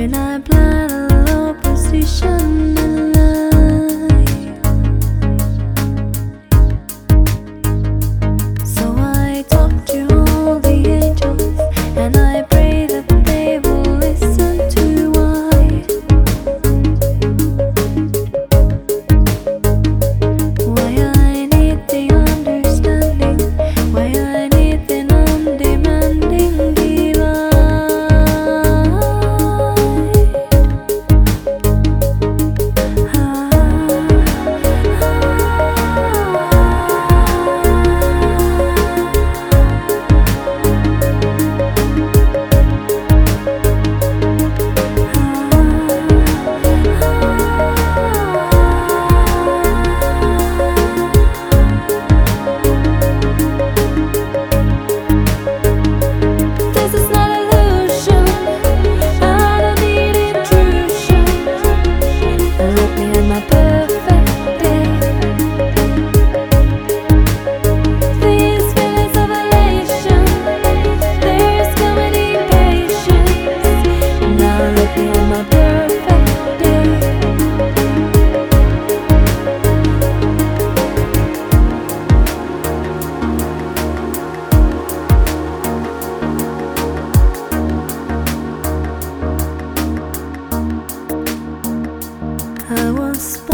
When I plan a low position Gospel.